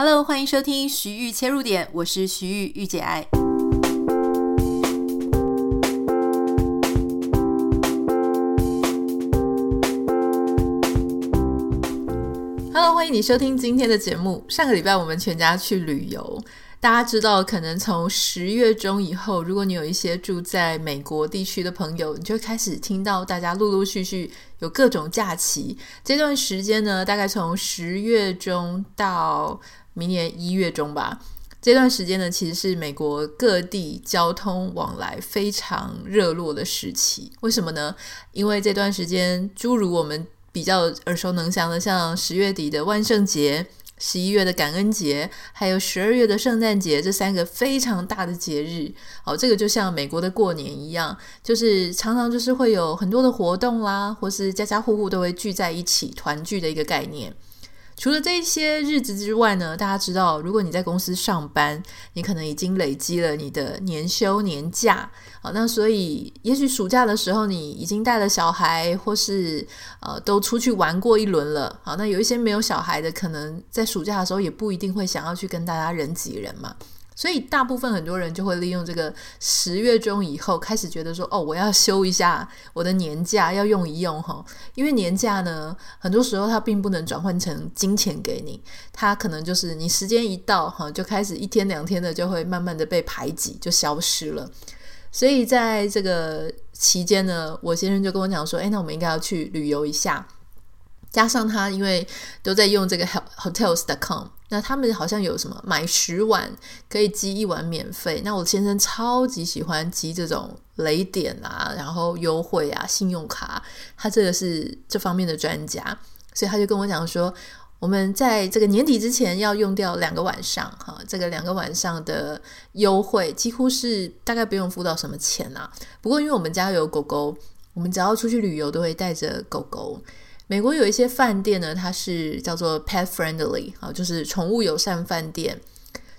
Hello，欢迎收听徐玉切入点，我是徐玉御姐爱。Hello，欢迎你收听今天的节目。上个礼拜我们全家去旅游。大家知道，可能从十月中以后，如果你有一些住在美国地区的朋友，你就会开始听到大家陆陆续续有各种假期。这段时间呢，大概从十月中到明年一月中吧。这段时间呢，其实是美国各地交通往来非常热络的时期。为什么呢？因为这段时间，诸如我们比较耳熟能详的，像十月底的万圣节。十一月的感恩节，还有十二月的圣诞节，这三个非常大的节日，好，这个就像美国的过年一样，就是常常就是会有很多的活动啦，或是家家户户都会聚在一起团聚的一个概念。除了这些日子之外呢，大家知道，如果你在公司上班，你可能已经累积了你的年休年假，好，那所以也许暑假的时候你已经带了小孩，或是呃都出去玩过一轮了，好，那有一些没有小孩的，可能在暑假的时候也不一定会想要去跟大家人挤人嘛。所以，大部分很多人就会利用这个十月中以后开始觉得说：“哦，我要休一下我的年假，要用一用哈。”因为年假呢，很多时候它并不能转换成金钱给你，它可能就是你时间一到哈，就开始一天两天的就会慢慢的被排挤，就消失了。所以在这个期间呢，我先生就跟我讲说：“哎，那我们应该要去旅游一下。”加上他因为都在用这个 hotels.com。那他们好像有什么买十晚可以积一碗免费？那我先生超级喜欢积这种雷点啊，然后优惠啊，信用卡，他这个是这方面的专家，所以他就跟我讲说，我们在这个年底之前要用掉两个晚上，哈，这个两个晚上的优惠几乎是大概不用付到什么钱啊。不过因为我们家有狗狗，我们只要出去旅游都会带着狗狗。美国有一些饭店呢，它是叫做 pet friendly 啊，就是宠物友善饭店。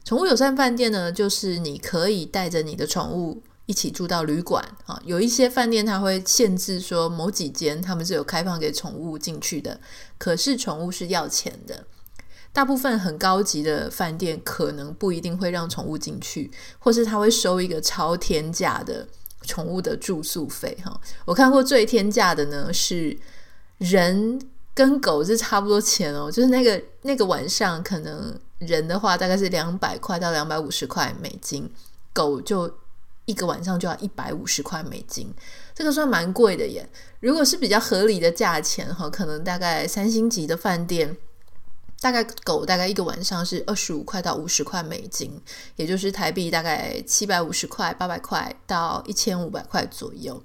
宠物友善饭店呢，就是你可以带着你的宠物一起住到旅馆啊。有一些饭店它会限制说某几间他们是有开放给宠物进去的，可是宠物是要钱的。大部分很高级的饭店可能不一定会让宠物进去，或是他会收一个超天价的宠物的住宿费哈。我看过最天价的呢是。人跟狗是差不多钱哦，就是那个那个晚上，可能人的话大概是两百块到两百五十块美金，狗就一个晚上就要一百五十块美金，这个算蛮贵的耶。如果是比较合理的价钱哈，可能大概三星级的饭店，大概狗大概一个晚上是二十五块到五十块美金，也就是台币大概七百五十块、八百块到一千五百块左右。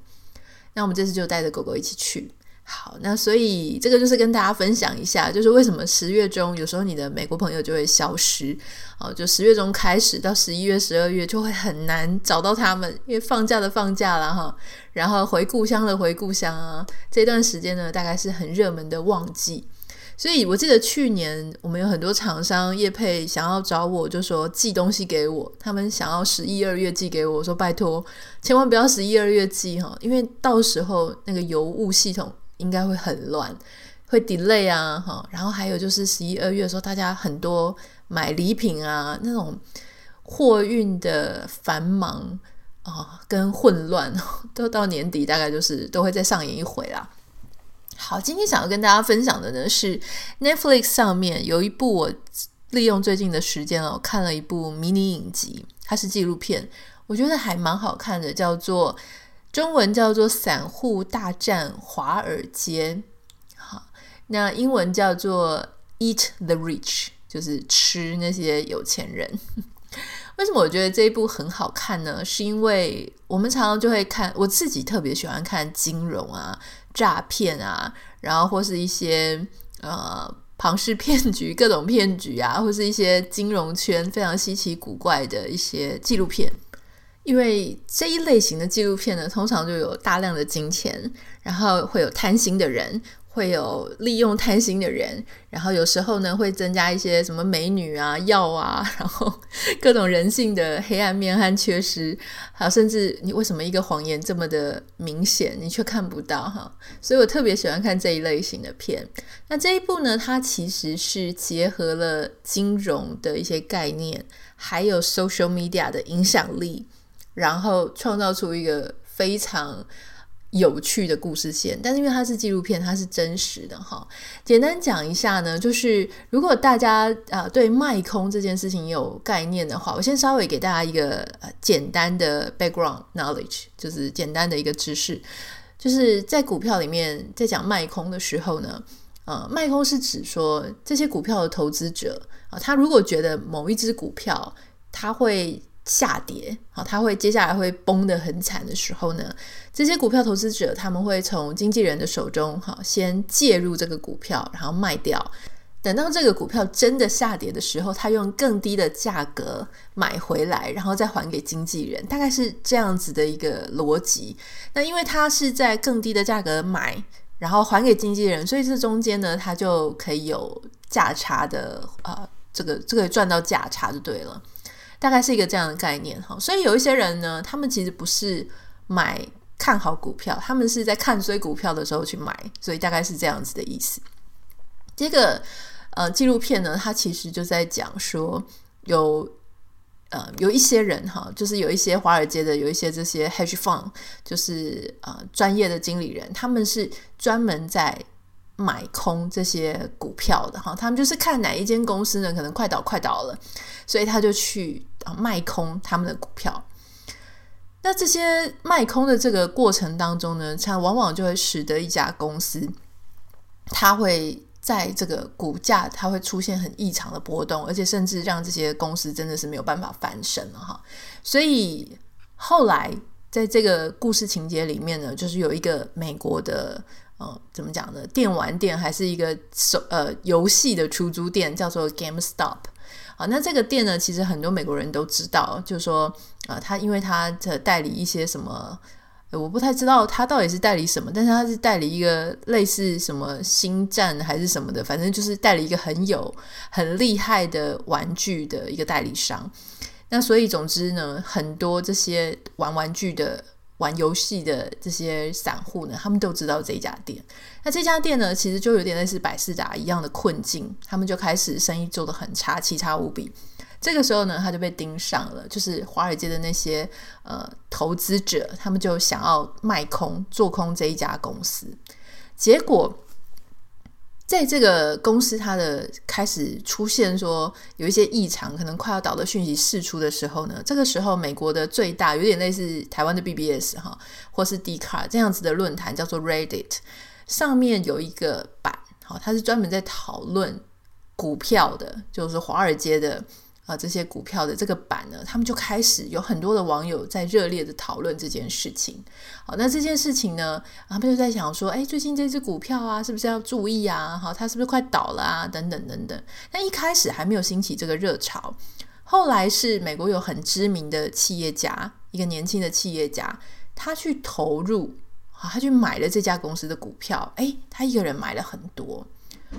那我们这次就带着狗狗一起去。好，那所以这个就是跟大家分享一下，就是为什么十月中有时候你的美国朋友就会消失，哦，就十月中开始到十一月、十二月就会很难找到他们，因为放假的放假了哈，然后回故乡的回故乡啊，这段时间呢大概是很热门的旺季，所以我记得去年我们有很多厂商业配想要找我，就说寄东西给我，他们想要十一二月寄给我，说拜托，千万不要十一二月寄哈，因为到时候那个邮务系统。应该会很乱，会 delay 啊，哈，然后还有就是十一二月的时候，大家很多买礼品啊，那种货运的繁忙啊跟混乱，都到年底大概就是都会再上演一回啦。好，今天想要跟大家分享的呢是 Netflix 上面有一部我利用最近的时间哦，看了一部迷你影集，它是纪录片，我觉得还蛮好看的，叫做。中文叫做《散户大战华尔街》，好，那英文叫做《Eat the Rich》，就是吃那些有钱人。为什么我觉得这一部很好看呢？是因为我们常常就会看，我自己特别喜欢看金融啊、诈骗啊，然后或是一些呃庞氏骗局、各种骗局啊，或是一些金融圈非常稀奇古怪的一些纪录片。因为这一类型的纪录片呢，通常就有大量的金钱，然后会有贪心的人，会有利用贪心的人，然后有时候呢会增加一些什么美女啊、药啊，然后各种人性的黑暗面和缺失，还有甚至你为什么一个谎言这么的明显，你却看不到哈？所以我特别喜欢看这一类型的片。那这一部呢，它其实是结合了金融的一些概念，还有 social media 的影响力，然后创造出一个非常。有趣的故事线，但是因为它是纪录片，它是真实的哈。简单讲一下呢，就是如果大家啊、对卖空这件事情有概念的话，我先稍微给大家一个、简单的 background knowledge，就是简单的一个知识，就是在股票里面在讲卖空的时候呢，呃，卖空是指说这些股票的投资者啊、他如果觉得某一只股票它会下跌，好，他会接下来会崩得很惨的时候呢，这些股票投资者他们会从经纪人的手中，好，先介入这个股票，然后卖掉。等到这个股票真的下跌的时候，他用更低的价格买回来，然后再还给经纪人，大概是这样子的一个逻辑。那因为他是在更低的价格买，然后还给经纪人，所以这中间呢，他就可以有价差的啊、呃，这个这个赚到价差就对了。大概是一个这样的概念哈，所以有一些人呢，他们其实不是买看好股票，他们是在看衰股票的时候去买，所以大概是这样子的意思。这个呃纪录片呢，它其实就在讲说有呃有一些人哈，就是有一些华尔街的有一些这些 hedge fund，就是呃专业的经理人，他们是专门在。买空这些股票的哈，他们就是看哪一间公司呢，可能快倒快倒了，所以他就去啊卖空他们的股票。那这些卖空的这个过程当中呢，它往往就会使得一家公司，它会在这个股价它会出现很异常的波动，而且甚至让这些公司真的是没有办法翻身了哈。所以后来在这个故事情节里面呢，就是有一个美国的。呃，怎么讲呢？电玩店还是一个手呃游戏的出租店，叫做 GameStop。好，那这个店呢，其实很多美国人都知道，就是说啊，他、因为他的代理一些什么，我不太知道他到底是代理什么，但是他是代理一个类似什么星战还是什么的，反正就是代理一个很有很厉害的玩具的一个代理商。那所以总之呢，很多这些玩玩具的。玩游戏的这些散户呢，他们都知道这家店。那这家店呢，其实就有点类似百事达一样的困境，他们就开始生意做得很差，奇差无比。这个时候呢，他就被盯上了，就是华尔街的那些呃投资者，他们就想要卖空、做空这一家公司，结果。在这个公司，它的开始出现说有一些异常，可能快要倒的讯息释出的时候呢，这个时候美国的最大有点类似台湾的 BBS 哈，或是 Dcard 这样子的论坛叫做 Reddit，上面有一个版，好，它是专门在讨论股票的，就是华尔街的。啊，这些股票的这个版呢，他们就开始有很多的网友在热烈的讨论这件事情。好，那这件事情呢，他们就在想说，哎，最近这只股票啊，是不是要注意啊？好，它是不是快倒了啊？等等等等。那一开始还没有兴起这个热潮，后来是美国有很知名的企业家，一个年轻的企业家，他去投入，啊，他去买了这家公司的股票，哎，他一个人买了很多。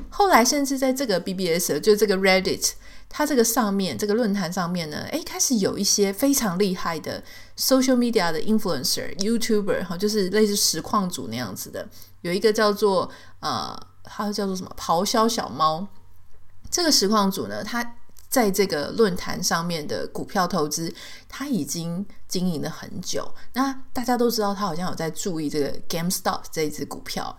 后来甚至在这个 BBS，就这个 Reddit。它这个上面这个论坛上面呢，诶，开始有一些非常厉害的 social media 的 influencer、YouTuber 哈，就是类似实况主那样子的。有一个叫做呃，它叫做什么？咆哮小猫。这个实况主呢，他在这个论坛上面的股票投资，他已经经营了很久。那大家都知道，他好像有在注意这个 GameStop 这一支股票。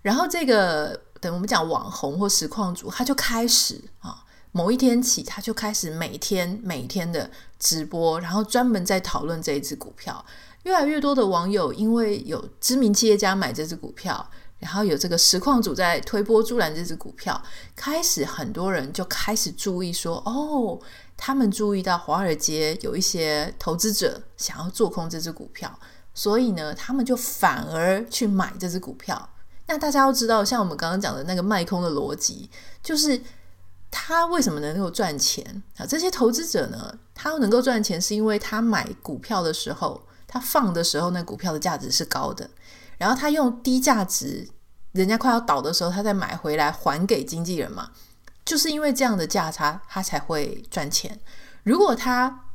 然后这个等我们讲网红或实况主，他就开始啊。某一天起，他就开始每天每天的直播，然后专门在讨论这一只股票。越来越多的网友因为有知名企业家买这只股票，然后有这个实况组在推波助澜这只股票，开始很多人就开始注意说：哦，他们注意到华尔街有一些投资者想要做空这只股票，所以呢，他们就反而去买这只股票。那大家要知道，像我们刚刚讲的那个卖空的逻辑，就是。他为什么能够赚钱啊？这些投资者呢，他能够赚钱，是因为他买股票的时候，他放的时候，那股票的价值是高的，然后他用低价值人家快要倒的时候，他再买回来还给经纪人嘛。就是因为这样的价差，他才会赚钱。如果他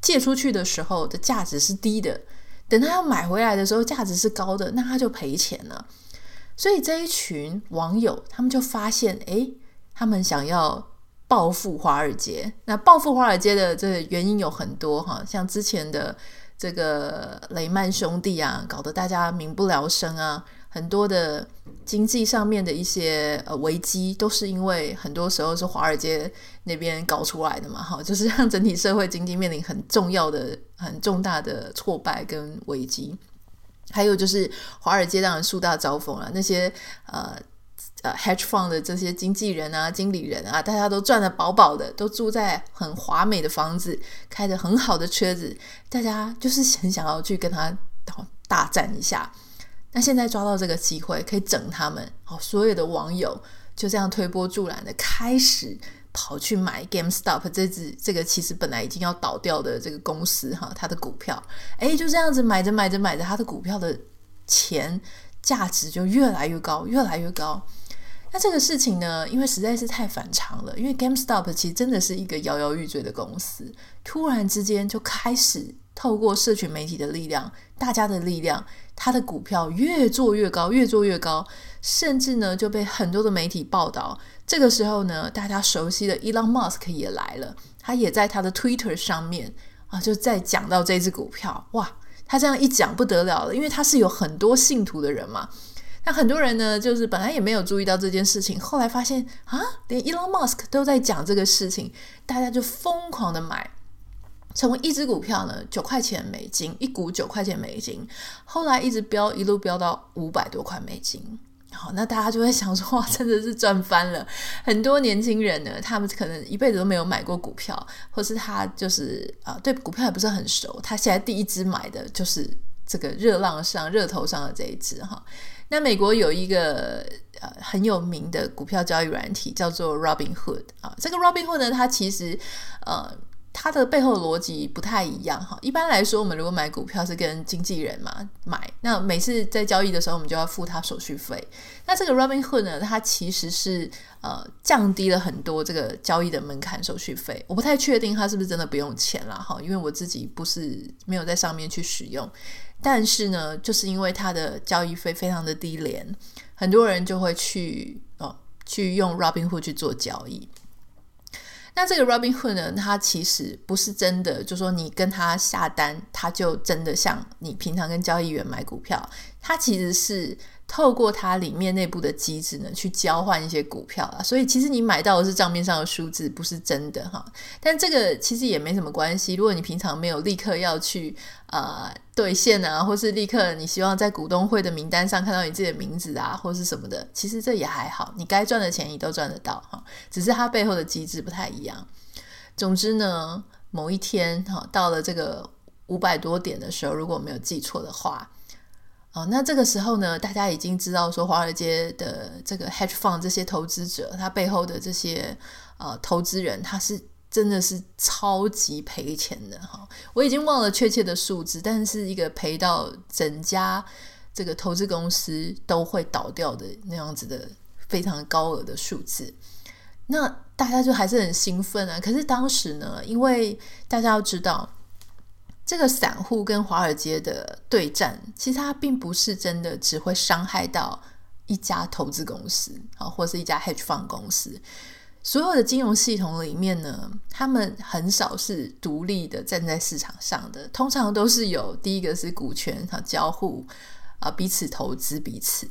借出去的时候的价值是低的，等他要买回来的时候价值是高的，那他就赔钱了。所以这一群网友他们就发现，诶，他们想要报复华尔街。那报复华尔街的这原因有很多哈，像之前的这个雷曼兄弟啊，搞得大家民不聊生啊。很多的经济上面的一些呃危机，都是因为很多时候是华尔街那边搞出来的嘛，哈，就是让整体社会经济面临很重要的、很重大的挫败跟危机。还有就是华尔街当然树大招风了，那些呃呃 hedge fund 的这些经纪人啊、经理人啊，大家都赚得饱饱的，都住在很华美的房子，开着很好的车子，大家就是很想要去跟他大战一下。那现在抓到这个机会，可以整他们哦！所有的网友就这样推波助澜的开始跑去买 GameStop 这只这个其实本来已经要倒掉的这个公司哈，它的股票，诶，就这样子买着买着买着，它的股票的钱价值就越来越高，越来越高。那这个事情呢，因为实在是太反常了，因为 GameStop 其实真的是一个摇摇欲坠的公司，突然之间就开始。透过社群媒体的力量，大家的力量，他的股票越做越高，越做越高，甚至呢就被很多的媒体报道。这个时候呢，大家熟悉的 Elon Musk 也来了，他也在他的 Twitter 上面啊，就在讲到这只股票。哇，他这样一讲不得了了，因为他是有很多信徒的人嘛。那很多人呢，就是本来也没有注意到这件事情，后来发现啊，连 Elon Musk 都在讲这个事情，大家就疯狂的买。从一只股票呢，九块钱美金一股，九块钱美金，后来一直飙，一路飙到五百多块美金。好，那大家就会想说，哇，真的是赚翻了。很多年轻人呢，他们可能一辈子都没有买过股票，或是他就是啊，对股票也不是很熟。他现在第一只买的就是这个热浪上、热头上的这一只哈。那美国有一个呃很有名的股票交易软体叫做 Robinhood 啊，这个 Robinhood 呢，它其实呃。它的背后逻辑不太一样哈。一般来说，我们如果买股票是跟经纪人嘛买，那每次在交易的时候，我们就要付他手续费。那这个 Robinhood 呢，它其实是呃降低了很多这个交易的门槛手续费。我不太确定它是不是真的不用钱了哈，因为我自己不是没有在上面去使用。但是呢，就是因为它的交易费非常的低廉，很多人就会去哦去用 Robinhood 去做交易。那这个 Robinhood 呢，它其实不是真的，就说你跟他下单，他就真的像你平常跟交易员买股票，它其实是。透过它里面内部的机制呢，去交换一些股票啊，所以其实你买到的是账面上的数字，不是真的哈。但这个其实也没什么关系，如果你平常没有立刻要去呃兑现啊，或是立刻你希望在股东会的名单上看到你自己的名字啊，或是什么的，其实这也还好，你该赚的钱你都赚得到哈，只是它背后的机制不太一样。总之呢，某一天哈，到了这个五百多点的时候，如果没有记错的话。哦，那这个时候呢，大家已经知道说，华尔街的这个 hedge fund 这些投资者，他背后的这些呃投资人，他是真的是超级赔钱的哈。我已经忘了确切的数字，但是一个赔到整家这个投资公司都会倒掉的那样子的非常高额的数字。那大家就还是很兴奋啊。可是当时呢，因为大家要知道。这个散户跟华尔街的对战，其实它并不是真的只会伤害到一家投资公司啊，或是一家 hedge fund 公司。所有的金融系统里面呢，他们很少是独立的站在市场上的，通常都是有第一个是股权和交互啊，彼此投资彼此。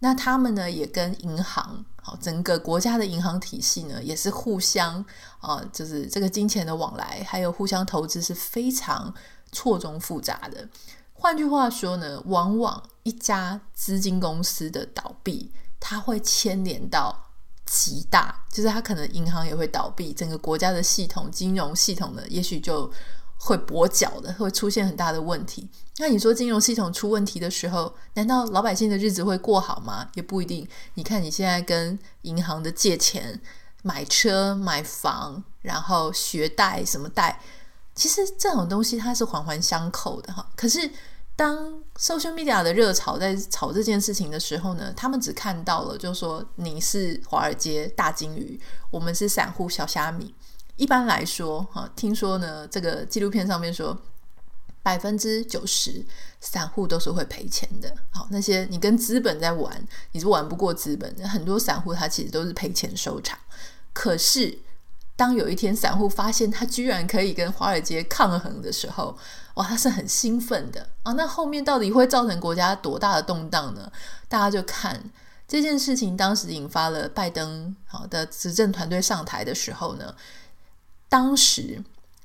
那他们呢，也跟银行，好，整个国家的银行体系呢，也是互相啊，就是这个金钱的往来，还有互相投资是非常。错综复杂的，换句话说呢，往往一家资金公司的倒闭，它会牵连到极大，就是它可能银行也会倒闭，整个国家的系统、金融系统呢，也许就会跛脚的，会出现很大的问题。那你说金融系统出问题的时候，难道老百姓的日子会过好吗？也不一定。你看你现在跟银行的借钱、买车、买房，然后学贷什么贷。其实这种东西它是环环相扣的哈，可是当 social media 的热潮在炒这件事情的时候呢，他们只看到了，就是说你是华尔街大鲸鱼，我们是散户小虾米。一般来说，哈，听说呢，这个纪录片上面说，百分之九十散户都是会赔钱的。好，那些你跟资本在玩，你是玩不过资本的。很多散户他其实都是赔钱收场。可是，当有一天散户发现他居然可以跟华尔街抗衡的时候，哇，他是很兴奋的啊！那后面到底会造成国家多大的动荡呢？大家就看这件事情，当时引发了拜登好的执政团队上台的时候呢，当时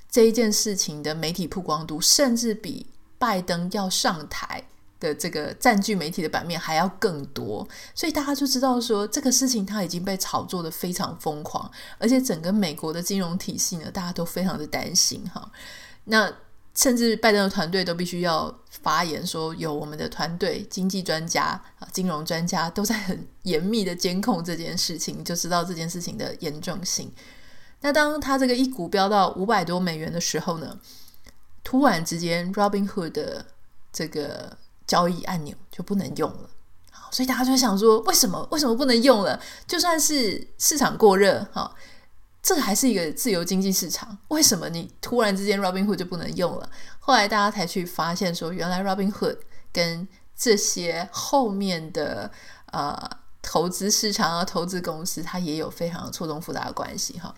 这一件事情的媒体曝光度，甚至比拜登要上台的这个占据媒体的版面还要更多，所以大家就知道说，这个事情它已经被炒作得非常疯狂，而且整个美国的金融体系呢，大家都非常的担心哈。那甚至拜登的团队都必须要发言说，有我们的团队、经济专家啊、金融专家都在很严密的监控这件事情，就知道这件事情的严重性。那当他这个一股飙到五百多美元的时候呢，突然之间，Robinhood 的这个交易按钮就不能用了。所以大家就想说，为什么？为什么不能用了？就算是市场过热，哈。这个还是一个自由经济市场，为什么你突然之间 Robinhood 就不能用了？后来大家才去发现说，原来 Robinhood 跟这些后面的呃投资市场啊、投资公司，它也有非常错综复杂的关系哈。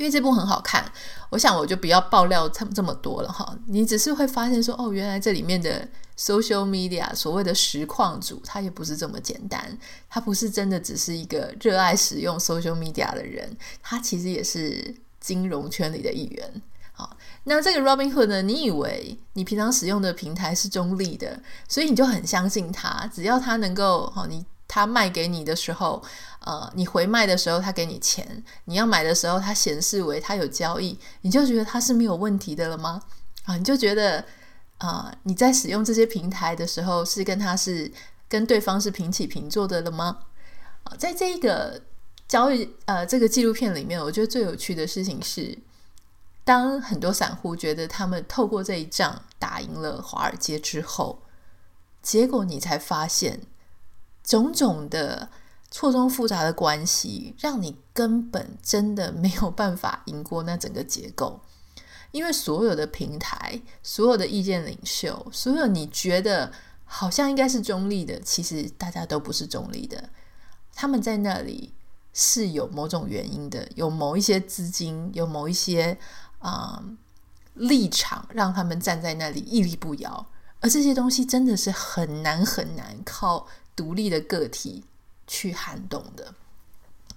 因为这部很好看，我想我就不要爆料这么这么多了哈。你只是会发现说，哦，原来这里面的 social media 所谓的实况主，他也不是这么简单，他不是真的只是一个热爱使用 social media 的人，他其实也是金融圈里的一员。好，那这个 Robinhood 呢，你以为你平常使用的平台是中立的，所以你就很相信他，只要他能够好你。他卖给你的时候，呃，你回卖的时候，他给你钱；你要买的时候，他显示为他有交易，你就觉得他是没有问题的了吗？啊，你就觉得啊，你在使用这些平台的时候，是跟他是跟对方是平起平坐的了吗？啊，在这一个交易呃这个纪录片里面，我觉得最有趣的事情是，当很多散户觉得他们透过这一仗打赢了华尔街之后，结果你才发现。种种的错综复杂的关系，让你根本真的没有办法赢过那整个结构。因为所有的平台、所有的意见领袖、所有你觉得好像应该是中立的，其实大家都不是中立的。他们在那里是有某种原因的，有某一些资金，有某一些啊、立场，让他们站在那里屹立不摇。而这些东西真的是很难很难靠。独立的个体去撼动的，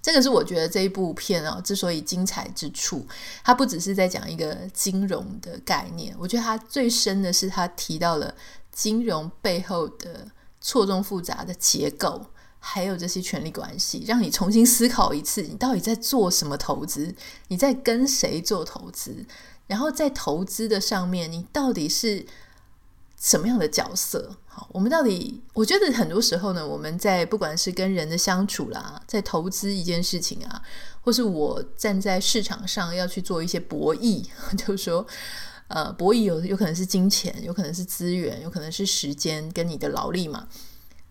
这个是我觉得这一部片啊，之所以精彩之处，它不只是在讲一个金融的概念，我觉得它最深的是它提到了金融背后的错综复杂的结构，还有这些权力关系，让你重新思考一次，你到底在做什么投资，你在跟谁做投资，然后在投资的上面，你到底是。什么样的角色？好，我们到底，我觉得很多时候呢，我们在不管是跟人的相处啦，在投资一件事情啊，或是我站在市场上要去做一些博弈，就是说，呃，博弈有有可能是金钱，有可能是资源，有可能是时间跟你的劳力嘛。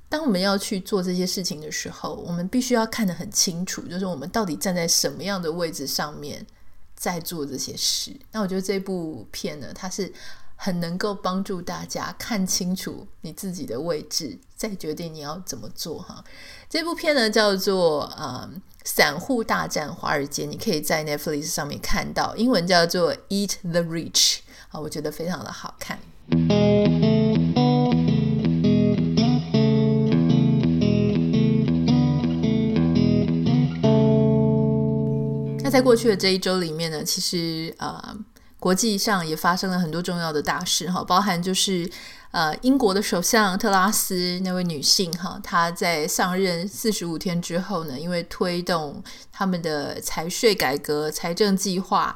当我们要去做这些事情的时候，我们必须要看得很清楚，就是我们到底站在什么样的位置上面在做这些事。那我觉得这部片呢，它是。很能够帮助大家看清楚你自己的位置，再决定你要怎么做哈。这部片呢叫做《呃散户大战华尔街》，你可以在 Netflix 上面看到，英文叫做《Eat the Rich》啊，我觉得非常的好看。那在过去的这一周里面呢，其实呃。国际上也发生了很多重要的大事哈，包含就是呃英国的首相特拉斯那位女性哈，她在上任四十五天之后呢，因为推动他们的财税改革、财政计划，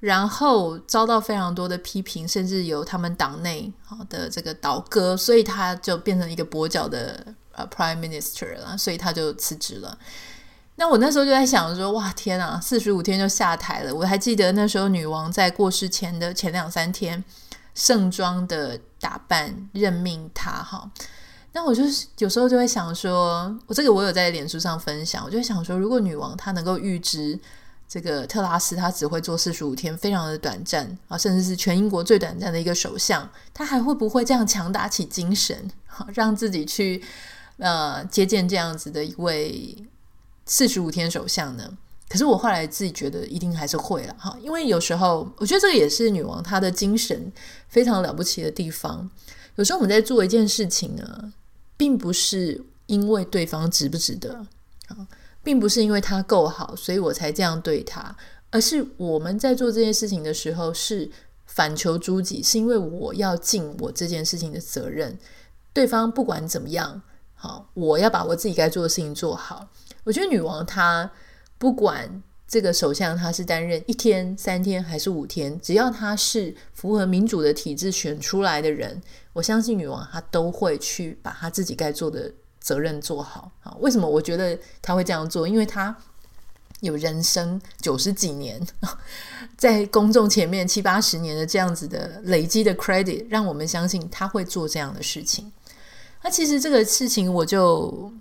然后遭到非常多的批评，甚至有他们党内的这个倒戈，所以她就变成一个跛脚的呃 Prime Minister 了，所以她就辞职了。那我那时候就在想说，哇，天啊，四十五天就下台了。我还记得那时候女王在过世前的前两三天，盛装的打扮任命他哈。那我就是有时候就会想说，我这个我有在脸书上分享，我就想说，如果女王她能够预知这个特拉斯她只会做四十五天，非常的短暂啊，甚至是全英国最短暂的一个首相，她还会不会这样强打起精神，好让自己去呃接见这样子的一位四十五天首相呢？可是我后来自己觉得一定还是会了哈，因为有时候我觉得这个也是女王她的精神非常了不起的地方。有时候我们在做一件事情呢。并不是因为对方值不值得啊，并不是因为他够好，所以我才这样对他，而是我们在做这件事情的时候是反求诸己，是因为我要尽我这件事情的责任。对方不管怎么样，好，我要把我自己该做的事情做好。我觉得女王她不管这个首相他是担任一天、三天还是五天，只要他是符合民主的体制选出来的人。我相信女王她都会去把她自己该做的责任做好啊。为什么我觉得她会这样做？因为她有人生九十几年，在公众前面七八十年的这样子的累积的 credit，让我们相信她会做这样的事情。那其实这个事情我就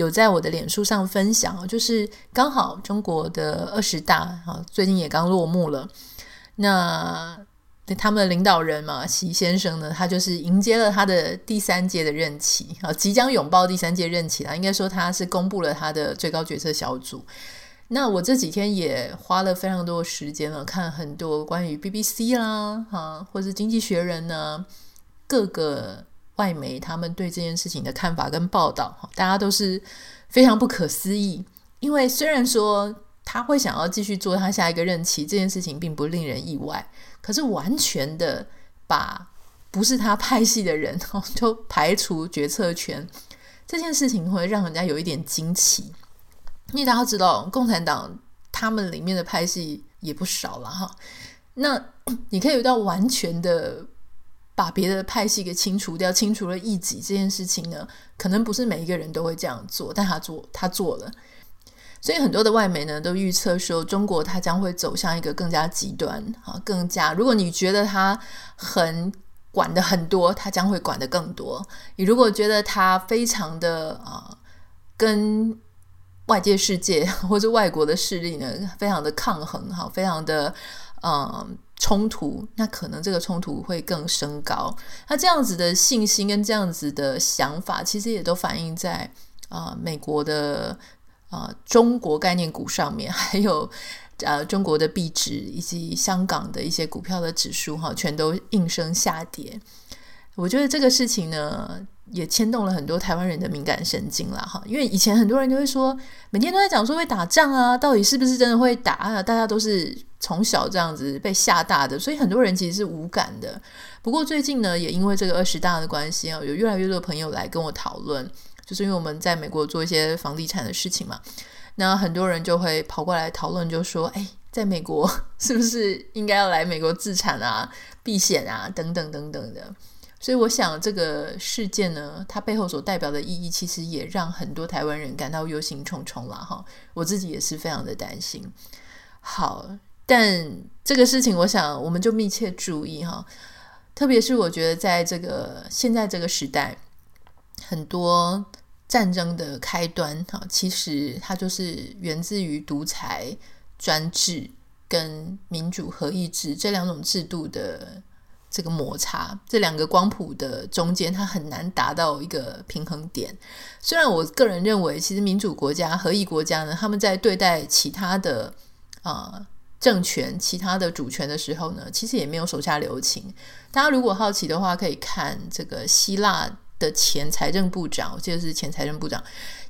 有在我的脸书上分享，就是刚好中国的二十大啊，最近也刚落幕了。那他们的领导人嘛，习先生呢，他就是迎接了他的第三届的任期啊，即将拥抱第三届任期了。应该说他是公布了他的最高决策小组。那我这几天也花了非常多时间了，看很多关于 BBC 啦，哈，或是经济学人呢，各个外媒他们对这件事情的看法跟报道，大家都是非常不可思议。因为虽然说他会想要继续做他下一个任期，这件事情并不令人意外。可是完全的把不是他派系的人就排除决策权，这件事情会让人家有一点惊奇。因为大家知道，共产党他们里面的派系也不少了哈。那 你可以到完全的把别的派系给清除掉，清除了异己这件事情呢，可能不是每一个人都会这样做，但他做，他做了。所以很多的外媒呢都预测说，中国它将会走向一个更加极端啊，更加。如果你觉得它很管得很多，它将会管得更多。你如果觉得它非常的啊，跟外界世界 或者外国的势力呢非常的抗衡哈，非常的嗯冲突，那可能这个冲突会更升高。那这样子的信心跟这样子的想法，其实也都反映在啊美国的。啊、中国概念股上面还有呃中国的币值以及香港的一些股票的指数哈，全都应声下跌。我觉得这个事情呢，也牵动了很多台湾人的敏感神经了哈。因为以前很多人就会说，每天都在讲说会打仗啊，到底是不是真的会打啊？大家都是从小这样子被吓大的，所以很多人其实是无感的。不过最近呢，也因为这个二十大的关系啊，有越来越多的朋友来跟我讨论。就是因为我们在美国做一些房地产的事情嘛，那很多人就会跑过来讨论，就说：“哎，在美国 是不是应该要来美国自产啊、避险啊等等等等的？”所以我想这个事件呢，它背后所代表的意义，其实也让很多台湾人感到忧心忡忡了哈。我自己也是非常的担心。好，但这个事情，我想我们就密切注意哈，特别是我觉得在这个现在这个时代，很多。战争的开端，哈，其实它就是源自于独裁专制跟民主合议制这两种制度的这个摩擦，这两个光谱的中间，它很难达到一个平衡点。虽然我个人认为，其实民主国家、合议国家呢，他们在对待其他的啊、呃、政权、其他的主权的时候呢，其实也没有手下留情。大家如果好奇的话，可以看这个希腊。的前财政部长，我记得是前财政部长，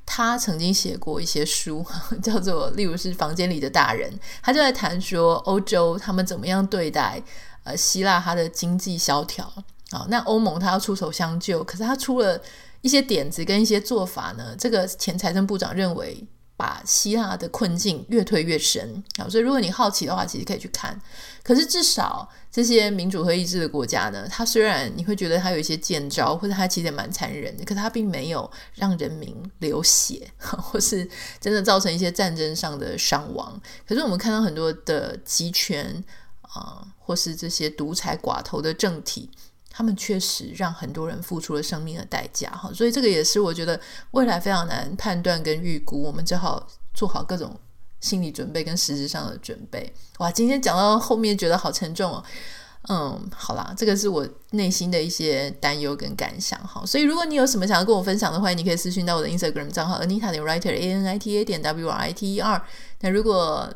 他曾经写过一些书，叫做例如是房间里的大人，他就在谈说欧洲他们怎么样对待呃希腊它的经济萧条啊，那欧盟它要出手相救，可是他出了一些点子跟一些做法呢，这个前财政部长认为。把希腊的困境越推越深啊，所以如果你好奇的话，其实可以去看。可是至少这些民主和意志的国家呢，它虽然你会觉得它有一些见招，或者它其实也蛮残忍的，可是它并没有让人民流血，或是真的造成一些战争上的伤亡。可是我们看到很多的集权啊、或是这些独裁寡头的政体，他们确实让很多人付出了生命的代价哈，所以这个也是我觉得未来非常难判断跟预估，我们只好做好各种心理准备跟实质上的准备。哇，今天讲到后面觉得好沉重哦。嗯，好啦，这个是我内心的一些担忧跟感想哈。所以如果你有什么想要跟我分享的话，你可以私讯到我的 Instagram 账号 Anita 点 Writer A N I T A 点 W R I T E R。那如果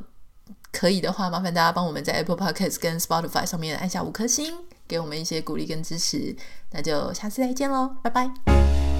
可以的话，麻烦大家帮我们在 Apple Podcast 跟 Spotify 上面按下五颗星，给我们一些鼓励跟支持。那就下次再见喽，拜拜。